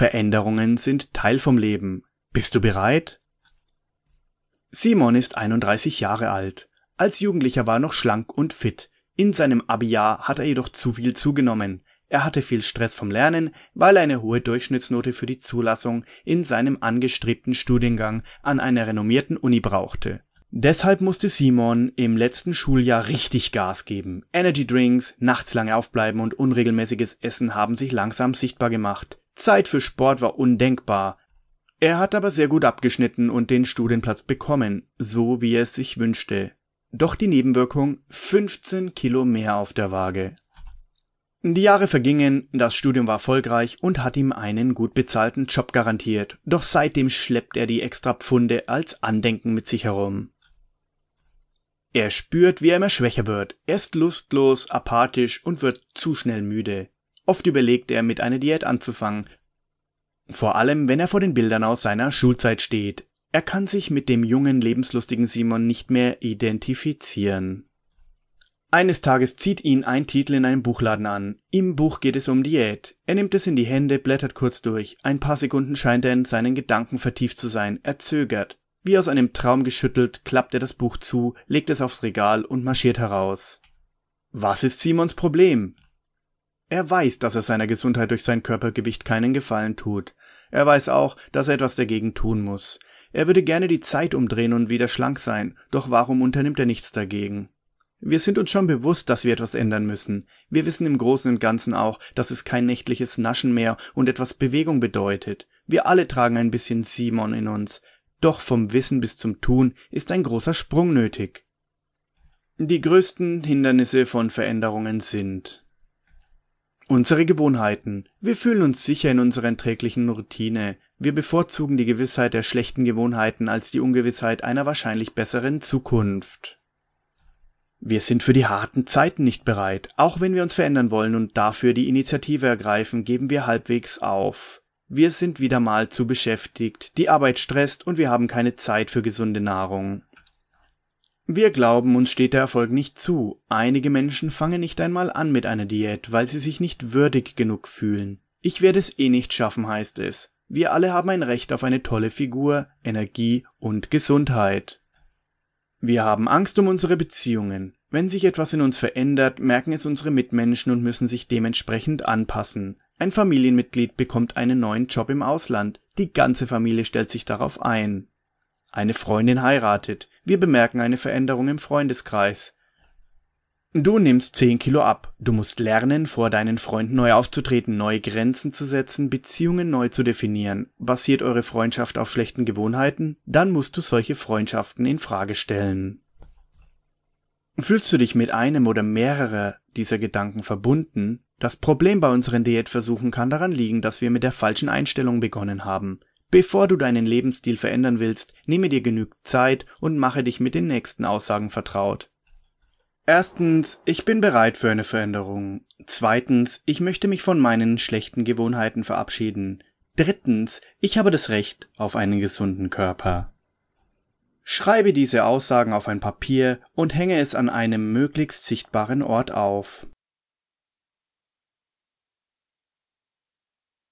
Veränderungen sind Teil vom Leben. Bist du bereit? Simon ist 31 Jahre alt. Als Jugendlicher war er noch schlank und fit. In seinem Abi-Jahr hat er jedoch zu viel zugenommen. Er hatte viel Stress vom Lernen, weil er eine hohe Durchschnittsnote für die Zulassung in seinem angestrebten Studiengang an einer renommierten Uni brauchte. Deshalb musste Simon im letzten Schuljahr richtig Gas geben. Energy Drinks, nachts lange aufbleiben und unregelmäßiges Essen haben sich langsam sichtbar gemacht. Zeit für Sport war undenkbar. Er hat aber sehr gut abgeschnitten und den Studienplatz bekommen, so wie er es sich wünschte. Doch die Nebenwirkung 15 Kilo mehr auf der Waage. Die Jahre vergingen, das Studium war erfolgreich und hat ihm einen gut bezahlten Job garantiert, doch seitdem schleppt er die extra Pfunde als Andenken mit sich herum. Er spürt, wie er immer schwächer wird, er ist lustlos, apathisch und wird zu schnell müde. Oft überlegt er, mit einer Diät anzufangen, vor allem wenn er vor den Bildern aus seiner Schulzeit steht. Er kann sich mit dem jungen, lebenslustigen Simon nicht mehr identifizieren. Eines Tages zieht ihn ein Titel in einem Buchladen an. Im Buch geht es um Diät. Er nimmt es in die Hände, blättert kurz durch. Ein paar Sekunden scheint er in seinen Gedanken vertieft zu sein. Er zögert. Wie aus einem Traum geschüttelt, klappt er das Buch zu, legt es aufs Regal und marschiert heraus. Was ist Simons Problem? Er weiß, dass er seiner Gesundheit durch sein Körpergewicht keinen Gefallen tut. Er weiß auch, dass er etwas dagegen tun muss. Er würde gerne die Zeit umdrehen und wieder schlank sein, doch warum unternimmt er nichts dagegen? Wir sind uns schon bewusst, dass wir etwas ändern müssen. Wir wissen im Großen und Ganzen auch, dass es kein nächtliches Naschen mehr und etwas Bewegung bedeutet. Wir alle tragen ein bisschen Simon in uns. Doch vom Wissen bis zum Tun ist ein großer Sprung nötig. Die größten Hindernisse von Veränderungen sind unsere Gewohnheiten. Wir fühlen uns sicher in unserer täglichen Routine. Wir bevorzugen die Gewissheit der schlechten Gewohnheiten als die Ungewissheit einer wahrscheinlich besseren Zukunft. Wir sind für die harten Zeiten nicht bereit. Auch wenn wir uns verändern wollen und dafür die Initiative ergreifen, geben wir halbwegs auf. Wir sind wieder mal zu beschäftigt, die Arbeit stresst und wir haben keine Zeit für gesunde Nahrung. Wir glauben, uns steht der Erfolg nicht zu. Einige Menschen fangen nicht einmal an mit einer Diät, weil sie sich nicht würdig genug fühlen. Ich werde es eh nicht schaffen, heißt es. Wir alle haben ein Recht auf eine tolle Figur, Energie und Gesundheit. Wir haben Angst um unsere Beziehungen. Wenn sich etwas in uns verändert, merken es unsere Mitmenschen und müssen sich dementsprechend anpassen. Ein Familienmitglied bekommt einen neuen Job im Ausland. Die ganze Familie stellt sich darauf ein. Eine Freundin heiratet. Wir bemerken eine Veränderung im Freundeskreis. Du nimmst zehn Kilo ab. Du musst lernen, vor deinen Freunden neu aufzutreten, neue Grenzen zu setzen, Beziehungen neu zu definieren. Basiert eure Freundschaft auf schlechten Gewohnheiten? Dann musst du solche Freundschaften in Frage stellen. Fühlst du dich mit einem oder mehrerer dieser Gedanken verbunden? Das Problem bei unseren Diätversuchen kann daran liegen, dass wir mit der falschen Einstellung begonnen haben. Bevor du deinen Lebensstil verändern willst, nehme dir genügend Zeit und mache dich mit den nächsten Aussagen vertraut. Erstens, ich bin bereit für eine Veränderung. Zweitens, ich möchte mich von meinen schlechten Gewohnheiten verabschieden. Drittens, ich habe das Recht auf einen gesunden Körper. Schreibe diese Aussagen auf ein Papier und hänge es an einem möglichst sichtbaren Ort auf.